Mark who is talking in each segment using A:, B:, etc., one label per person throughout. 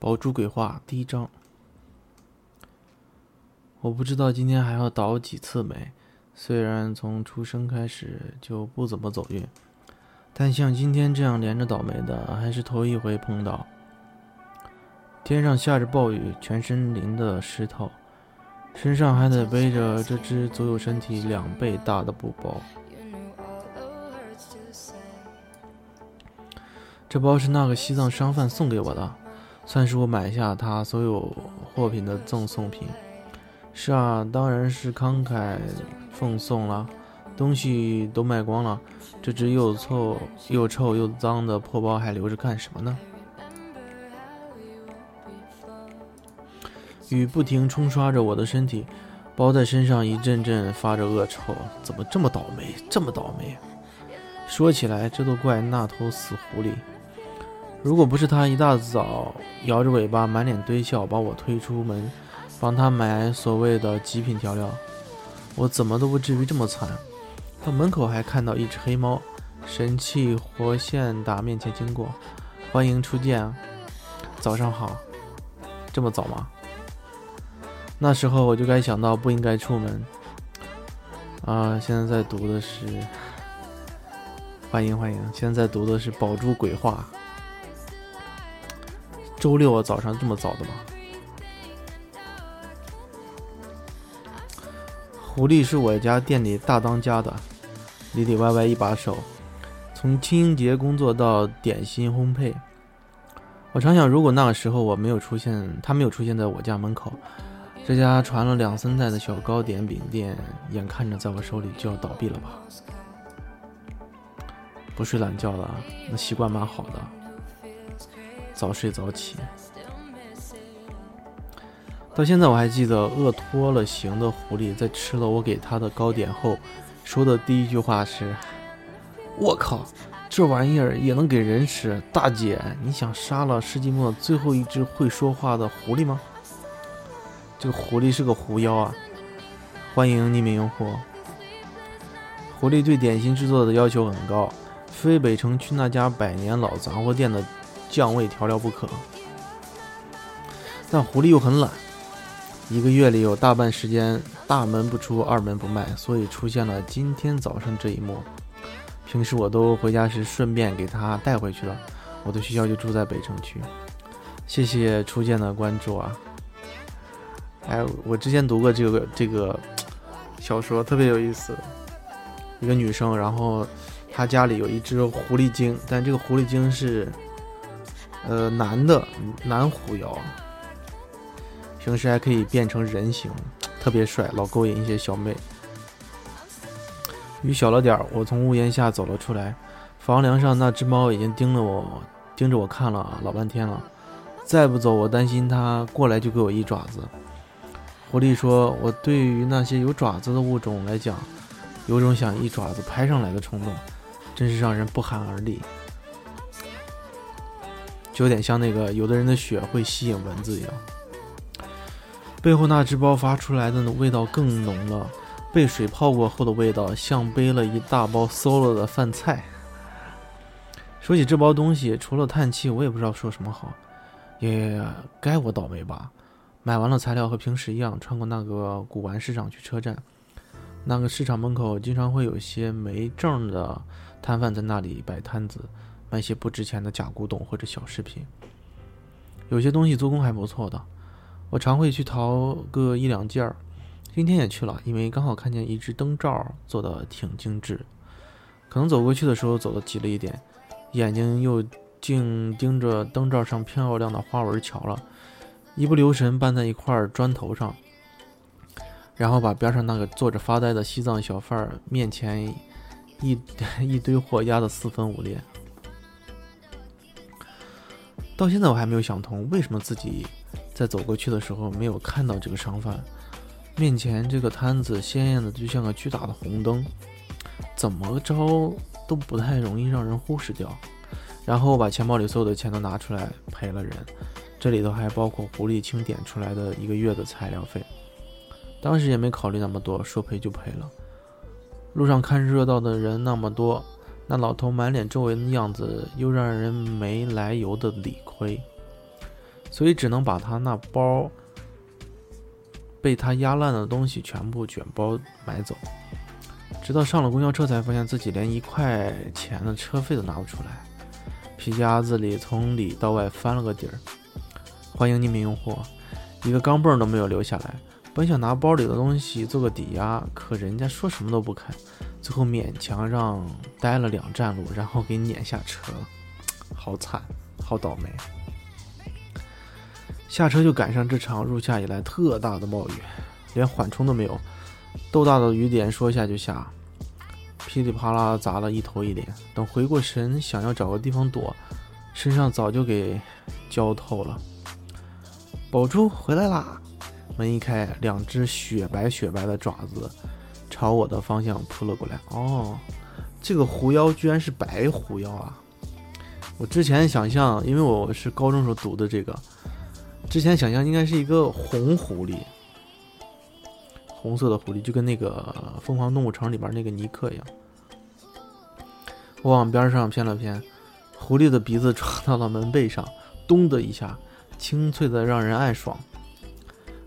A: 宝珠鬼话第一章。我不知道今天还要倒几次霉，虽然从出生开始就不怎么走运，但像今天这样连着倒霉的还是头一回碰到。天上下着暴雨，全身淋得湿透，身上还得背着这只足有身体两倍大的布包。这包是那个西藏商贩送给我的，算是我买下他所有货品的赠送品。是啊，当然是慷慨奉送了。东西都卖光了，这只又臭又臭又脏的破包还留着干什么呢？雨不停冲刷着我的身体，包在身上一阵阵发着恶臭。怎么这么倒霉？这么倒霉？说起来，这都怪那头死狐狸。如果不是他一大早摇着尾巴满脸堆笑把我推出门，帮他买所谓的极品调料，我怎么都不至于这么惨。到门口还看到一只黑猫，神气活现打面前经过，欢迎初见，早上好。这么早吗？那时候我就该想到不应该出门。啊，现在在读的是，欢迎欢迎，现在在读的是宝珠鬼话。周六早上这么早的吗？狐狸是我家店里大当家的，里里外外一把手，从清洁工作到点心烘焙。我常想，如果那个时候我没有出现，他没有出现在我家门口，这家传了两三代的小糕点饼店，眼看着在我手里就要倒闭了吧？不睡懒觉了，那习惯蛮好的。早睡早起，到现在我还记得饿脱了形的狐狸在吃了我给他的糕点后，说的第一句话是：“我靠，这玩意儿也能给人吃？大姐，你想杀了世纪末最后一只会说话的狐狸吗？”这个狐狸是个狐妖啊！欢迎匿名用户。狐狸对点心制作的要求很高，非北城区那家百年老杂货店的。酱味调料不可，但狐狸又很懒，一个月里有大半时间大门不出二门不迈，所以出现了今天早上这一幕。平时我都回家时顺便给它带回去的。我的学校就住在北城区。谢谢初见的关注啊！哎，我之前读过这个这个小说，特别有意思。一个女生，然后她家里有一只狐狸精，但这个狐狸精是。呃，男的男狐妖，平时还可以变成人形，特别帅，老勾引一些小妹。雨小了点儿，我从屋檐下走了出来，房梁上那只猫已经盯着我，盯着我看了老半天了。再不走，我担心它过来就给我一爪子。狐狸说：“我对于那些有爪子的物种来讲，有种想一爪子拍上来的冲动，真是让人不寒而栗。”就有点像那个有的人的血会吸引蚊子一样。背后那只包发出来的味道更浓了，被水泡过后的味道像背了一大包馊了的饭菜。说起这包东西，除了叹气，我也不知道说什么好。也该我倒霉吧？买完了材料和平时一样，穿过那个古玩市场去车站。那个市场门口经常会有些没证的摊贩在那里摆摊子。卖些不值钱的假古董或者小饰品，有些东西做工还不错的，我常会去淘个一两件儿。今天也去了，因为刚好看见一只灯罩做的挺精致。可能走过去的时候走的急了一点，眼睛又竟盯着灯罩上漂亮的花纹瞧了，一不留神绊在一块砖头上，然后把边上那个坐着发呆的西藏小贩面前一 一堆货压得四分五裂。到现在我还没有想通，为什么自己在走过去的时候没有看到这个商贩面前这个摊子鲜艳的就像个巨大的红灯，怎么着都不太容易让人忽视掉。然后把钱包里所有的钱都拿出来赔了人，这里头还包括狐狸清点出来的一个月的材料费。当时也没考虑那么多，说赔就赔了。路上看热闹的人那么多。那老头满脸皱纹的样子，又让人没来由的理亏。所以只能把他那包被他压烂的东西全部卷包买走。直到上了公交车，才发现自己连一块钱的车费都拿不出来。皮夹子里从里到外翻了个底儿。欢迎匿名用户，一个钢镚都没有留下来。本想拿包里的东西做个抵押，可人家说什么都不肯，最后勉强让待了两站路，然后给撵下车了。好惨，好倒霉。下车就赶上这场入夏以来特大的暴雨，连缓冲都没有，豆大的雨点说下就下，噼里啪啦砸了一头一脸。等回过神，想要找个地方躲，身上早就给浇透了。宝珠回来啦！门一开，两只雪白雪白的爪子朝我的方向扑了过来。哦，这个狐妖居然是白狐妖啊！我之前想象，因为我是高中时候读的这个。之前想象应该是一个红狐狸，红色的狐狸，就跟那个《疯狂动物城》里边那个尼克一样。我往边上偏了偏，狐狸的鼻子撞到了门背上，咚的一下，清脆的让人暗爽。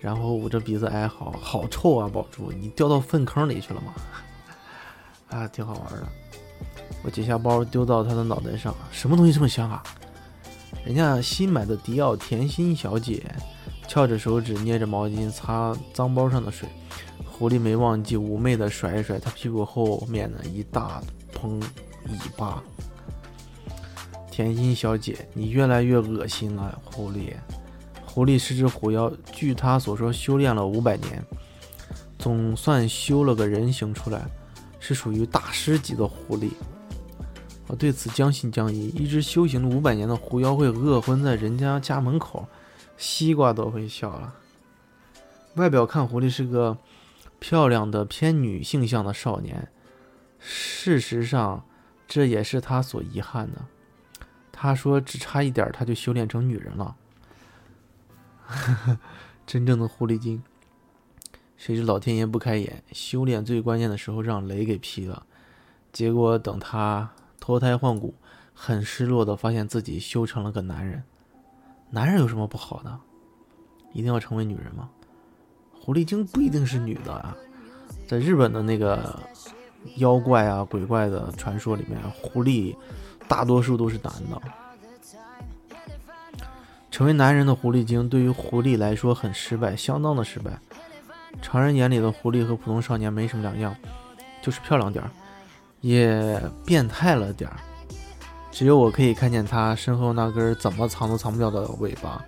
A: 然后捂着鼻子哀嚎：“好臭啊，宝珠，你掉到粪坑里去了吗？” 啊，挺好玩的。我解下包丢到他的脑袋上，什么东西这么香啊？人家新买的迪奥甜心小姐，翘着手指捏着毛巾擦脏包上的水。狐狸没忘记妩媚的甩一甩他屁股后面的一大蓬尾巴。甜心小姐，你越来越恶心了，狐狸。狐狸是只狐妖，据他所说，修炼了五百年，总算修了个人形出来，是属于大师级的狐狸。对此将信将疑。一只修行了五百年的狐妖会饿昏在人家家门口，西瓜都会笑了。外表看，狐狸是个漂亮的偏女性向的少年。事实上，这也是他所遗憾的。他说，只差一点他就修炼成女人了。真正的狐狸精。谁知老天爷不开眼，修炼最关键的时候让雷给劈了。结果等他。脱胎换骨，很失落的发现自己修成了个男人。男人有什么不好的？一定要成为女人吗？狐狸精不一定是女的啊。在日本的那个妖怪啊、鬼怪的传说里面，狐狸大多数都是男的。成为男人的狐狸精对于狐狸来说很失败，相当的失败。常人眼里的狐狸和普通少年没什么两样，就是漂亮点儿。也变态了点儿，只有我可以看见他身后那根怎么藏都藏不掉的尾巴。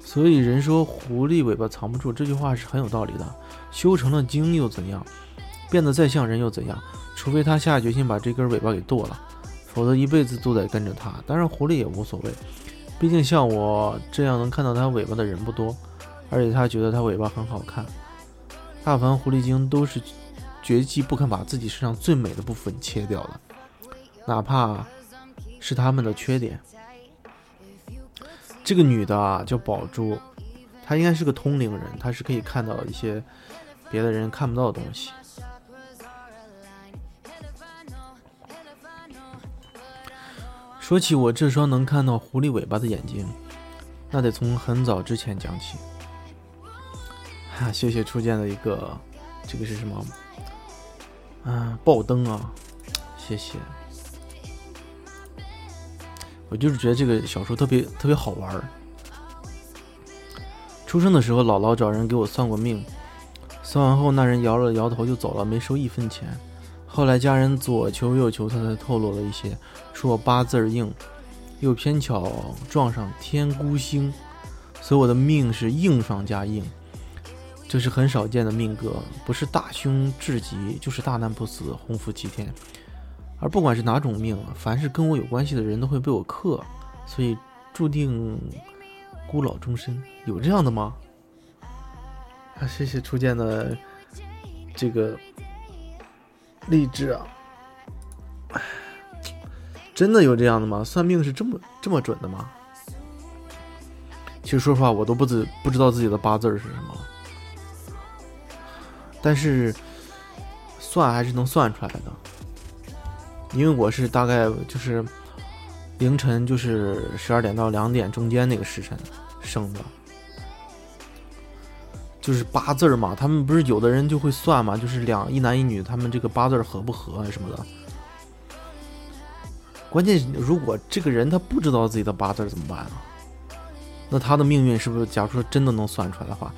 A: 所以人说狐狸尾巴藏不住，这句话是很有道理的。修成了精又怎样？变得再像人又怎样？除非他下决心把这根尾巴给剁了，否则一辈子都得跟着他。当然狐狸也无所谓，毕竟像我这样能看到它尾巴的人不多，而且他觉得它尾巴很好看。大部分狐狸精都是。绝技不肯把自己身上最美的部分切掉了，哪怕是他们的缺点。这个女的啊，叫宝珠，她应该是个通灵人，她是可以看到一些别的人看不到的东西。说起我这双能看到狐狸尾巴的眼睛，那得从很早之前讲起。哈，谢谢初见的一个，这个是什么？啊，爆灯啊！谢谢。我就是觉得这个小说特别特别好玩儿。出生的时候，姥姥找人给我算过命，算完后，那人摇了摇头就走了，没收一分钱。后来家人左求右求，他才透露了一些，说我八字硬，又偏巧撞上天孤星，所以我的命是硬上加硬。这是很少见的命格，不是大凶至极，就是大难不死，鸿福齐天。而不管是哪种命，凡是跟我有关系的人都会被我克，所以注定孤老终身。有这样的吗？啊，谢谢初见的这个励志啊！真的有这样的吗？算命是这么这么准的吗？其实说实话，我都不知不知道自己的八字是什么。但是算还是能算出来的，因为我是大概就是凌晨就是十二点到两点中间那个时辰生的，就是八字嘛。他们不是有的人就会算嘛，就是两一男一女，他们这个八字合不合什么的。关键如果这个人他不知道自己的八字怎么办啊？那他的命运是不是？假如说真的能算出来的话，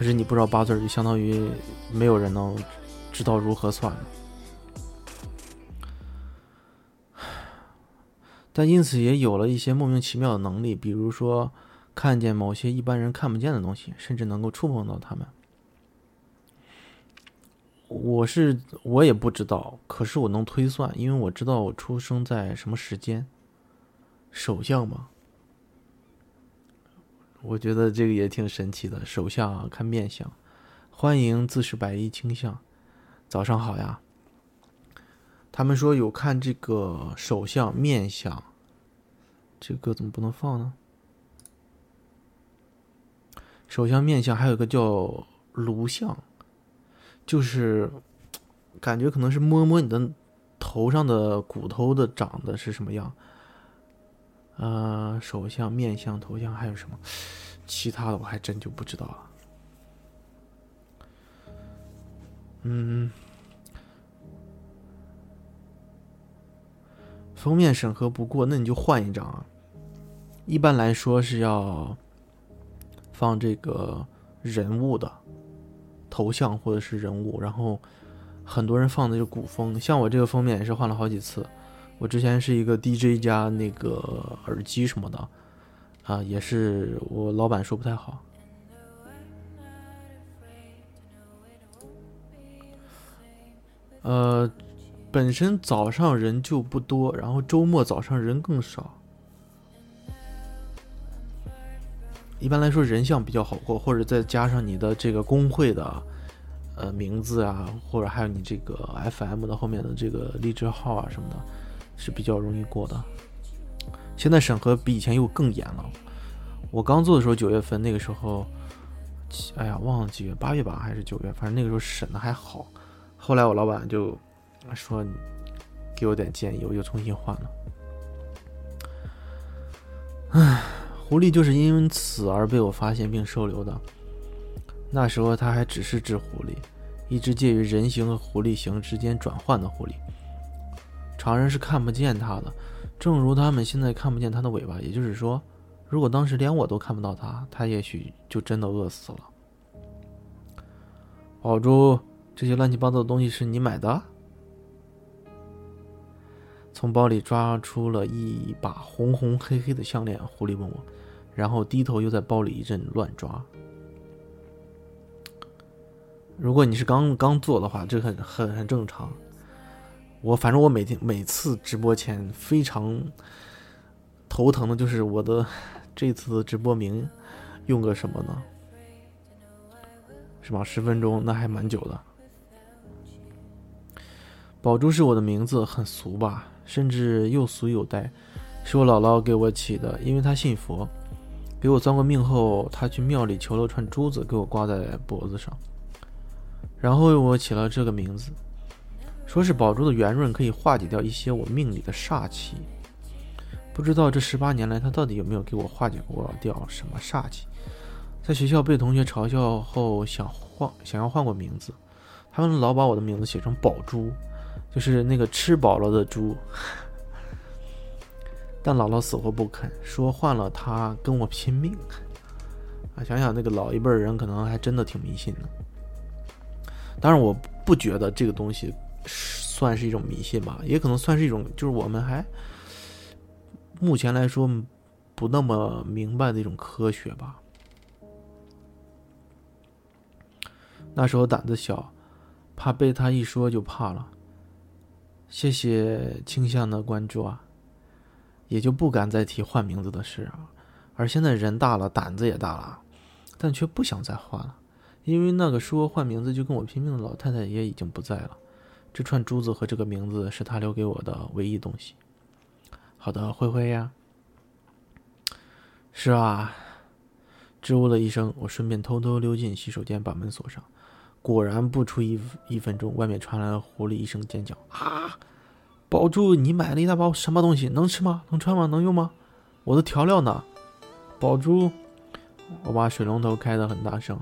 A: 可是你不知道八字，就相当于没有人能知道如何算。但因此也有了一些莫名其妙的能力，比如说看见某些一般人看不见的东西，甚至能够触碰到他们。我是我也不知道，可是我能推算，因为我知道我出生在什么时间。首相嘛，我觉得这个也挺神奇的。手相啊，看面相。欢迎自是白衣倾向，早上好呀。他们说有看这个手相面相，这个怎么不能放呢？手相面相还有个叫颅相，就是感觉可能是摸摸你的头上的骨头的长得是什么样。呃，手相、面相、头像还有什么？其他的我还真就不知道了。嗯。封面审核不过，那你就换一张啊。一般来说是要放这个人物的头像或者是人物，然后很多人放的是古风，像我这个封面也是换了好几次。我之前是一个 DJ 加那个耳机什么的，啊，也是我老板说不太好。呃。本身早上人就不多，然后周末早上人更少。一般来说，人像比较好过，或者再加上你的这个工会的呃名字啊，或者还有你这个 FM 的后面的这个荔枝号啊什么的，是比较容易过的。现在审核比以前又更严了。我刚做的时候九月份那个时候，哎呀忘了几月，八月吧还是九月，反正那个时候审的还好。后来我老板就。说，给我点建议，我就重新换了。唉，狐狸就是因此而被我发现并收留的。那时候它还只是只狐狸，一只介于人形和狐狸形之间转换的狐狸。常人是看不见它的，正如他们现在看不见它的尾巴。也就是说，如果当时连我都看不到它，它也许就真的饿死了。宝珠，这些乱七八糟的东西是你买的？从包里抓出了一把红红黑黑的项链，狐狸问我，然后低头又在包里一阵乱抓。如果你是刚刚做的话，这很很很正常。我反正我每天每次直播前非常头疼的就是我的这次直播名用个什么呢？是吧？十分钟那还蛮久的。宝珠是我的名字，很俗吧？甚至又俗又呆，是我姥姥给我起的，因为她信佛。给我算过命后，她去庙里求了串珠子，给我挂在脖子上，然后我起了这个名字，说是宝珠的圆润可以化解掉一些我命里的煞气。不知道这十八年来，他到底有没有给我化解过掉什么煞气？在学校被同学嘲笑后，想换，想要换过名字，他们老把我的名字写成宝珠。就是那个吃饱了的猪，但姥姥死活不肯，说换了他跟我拼命。啊，想想那个老一辈人，可能还真的挺迷信的。当然，我不觉得这个东西算是一种迷信吧，也可能算是一种，就是我们还目前来说不那么明白的一种科学吧。那时候胆子小，怕被他一说就怕了。谢谢倾向的关注啊，也就不敢再提换名字的事啊。而现在人大了，胆子也大了，但却不想再换了，因为那个说换名字就跟我拼命的老太太也已经不在了。这串珠子和这个名字是他留给我的唯一东西。好的，灰灰呀。是啊，支吾了一声，我顺便偷偷溜进洗手间，把门锁上。果然不出一一分钟，外面传来了狐狸一声尖叫：“啊！”宝珠，你买了一大包什么东西？能吃吗？能穿吗？能用吗？我的调料呢？宝珠，我把水龙头开得很大声，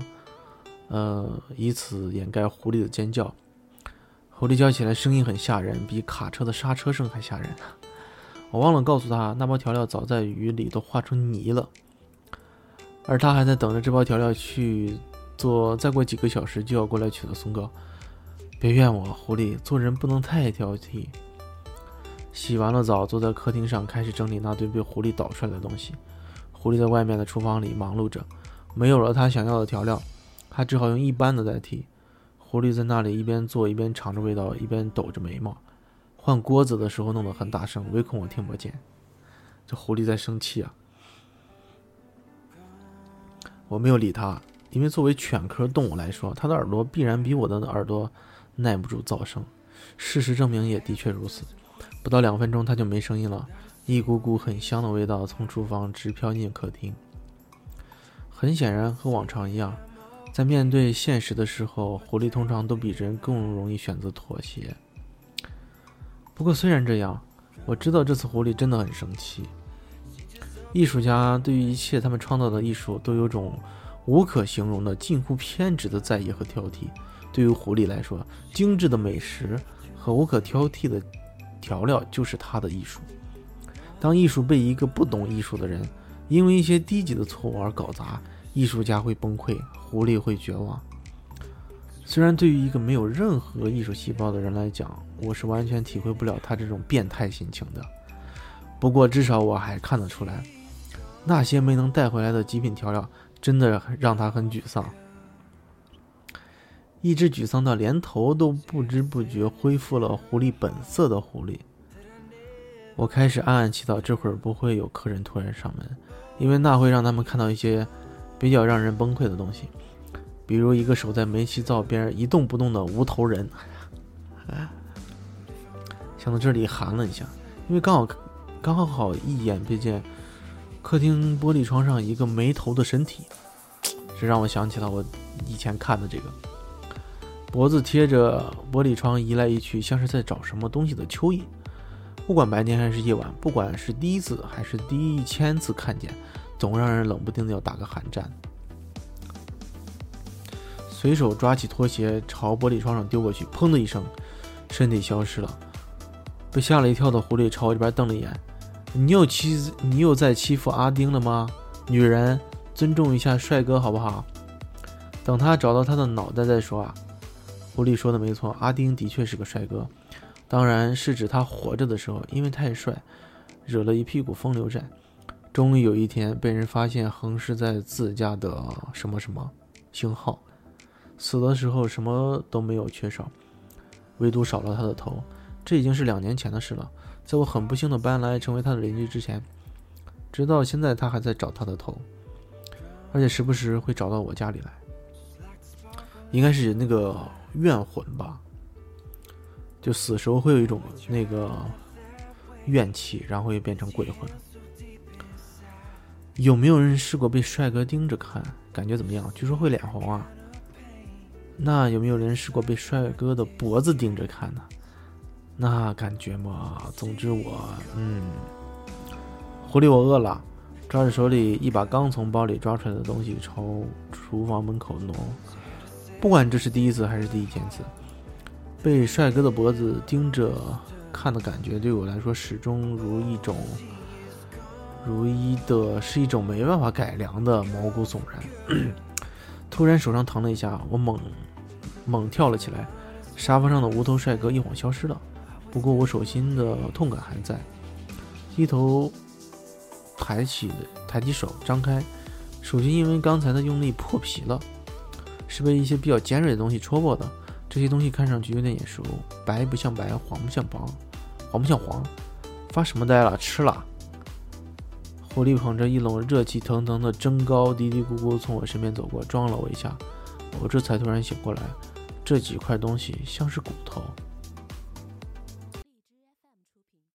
A: 呃，以此掩盖狐狸的尖叫。狐狸叫起来声音很吓人，比卡车的刹车声还吓人。我忘了告诉他，那包调料早在雨里都化成泥了，而他还在等着这包调料去做，再过几个小时就要过来取的松糕。别怨我，狐狸，做人不能太挑剔。洗完了澡，坐在客厅上开始整理那堆被狐狸倒出来的东西。狐狸在外面的厨房里忙碌着，没有了他想要的调料，他只好用一般的代替。狐狸在那里一边做一边尝着味道，一边抖着眉毛。换锅子的时候弄得很大声，唯恐我听不见。这狐狸在生气啊！我没有理他，因为作为犬科动物来说，它的耳朵必然比我的耳朵耐不住噪声。事实证明也的确如此。不到两分钟，它就没声音了。一股股很香的味道从厨房直飘进客厅。很显然，和往常一样，在面对现实的时候，狐狸通常都比人更容易选择妥协。不过，虽然这样，我知道这次狐狸真的很生气。艺术家对于一切他们创造的艺术都有种无可形容的、近乎偏执的在意和挑剔。对于狐狸来说，精致的美食和无可挑剔的调料就是他的艺术。当艺术被一个不懂艺术的人因为一些低级的错误而搞砸，艺术家会崩溃，狐狸会绝望。虽然对于一个没有任何艺术细胞的人来讲，我是完全体会不了他这种变态心情的。不过至少我还看得出来，那些没能带回来的极品调料真的让他很沮丧，一直沮丧到连头都不知不觉恢复了狐狸本色的狐狸。我开始暗暗祈祷，这会儿不会有客人突然上门，因为那会让他们看到一些比较让人崩溃的东西。比如一个守在煤气灶边一动不动的无头人，想到这里寒了一下，因为刚好刚好好一眼瞥见客厅玻璃窗上一个没头的身体，这让我想起了我以前看的这个脖子贴着玻璃窗移来移去，像是在找什么东西的蚯蚓。不管白天还是夜晚，不管是第一次还是第一千次看见，总让人冷不丁的要打个寒战。随手抓起拖鞋朝玻璃窗上丢过去，砰的一声，身体消失了。被吓了一跳的狐狸朝我这边瞪了一眼：“你又欺，你又在欺负阿丁了吗？女人，尊重一下帅哥好不好？等他找到他的脑袋再说啊。”狐狸说的没错，阿丁的确是个帅哥，当然是指他活着的时候，因为太帅，惹了一屁股风流债。终于有一天被人发现横尸在自家的什么什么星号。死的时候什么都没有缺少，唯独少了他的头。这已经是两年前的事了。在我很不幸的搬来成为他的邻居之前，直到现在他还在找他的头，而且时不时会找到我家里来。应该是那个怨魂吧，就死时候会有一种那个怨气，然后又变成鬼魂。有没有人试过被帅哥盯着看，感觉怎么样？据说会脸红啊。那有没有人试过被帅哥的脖子盯着看呢？那感觉嘛，总之我，嗯，狐狸，我饿了，抓着手里一把刚从包里抓出来的东西朝厨房门口挪。不管这是第一次还是第一千次，被帅哥的脖子盯着看的感觉，对我来说始终如一种，如一的是一种没办法改良的毛骨悚然。突然手上疼了一下，我猛。猛跳了起来，沙发上的无头帅哥一晃消失了。不过我手心的痛感还在。低头抬起抬起手，张开手心，因为刚才的用力破皮了，是被一些比较尖锐的东西戳破的。这些东西看上去有点眼熟，白不像白，黄不像黄，黄不像黄。发什么呆了？吃了。狐狸捧着一笼热气腾腾的蒸糕，嘀嘀咕咕从我身边走过，撞了我一下。我这才突然醒过来。这几块东西像是骨头，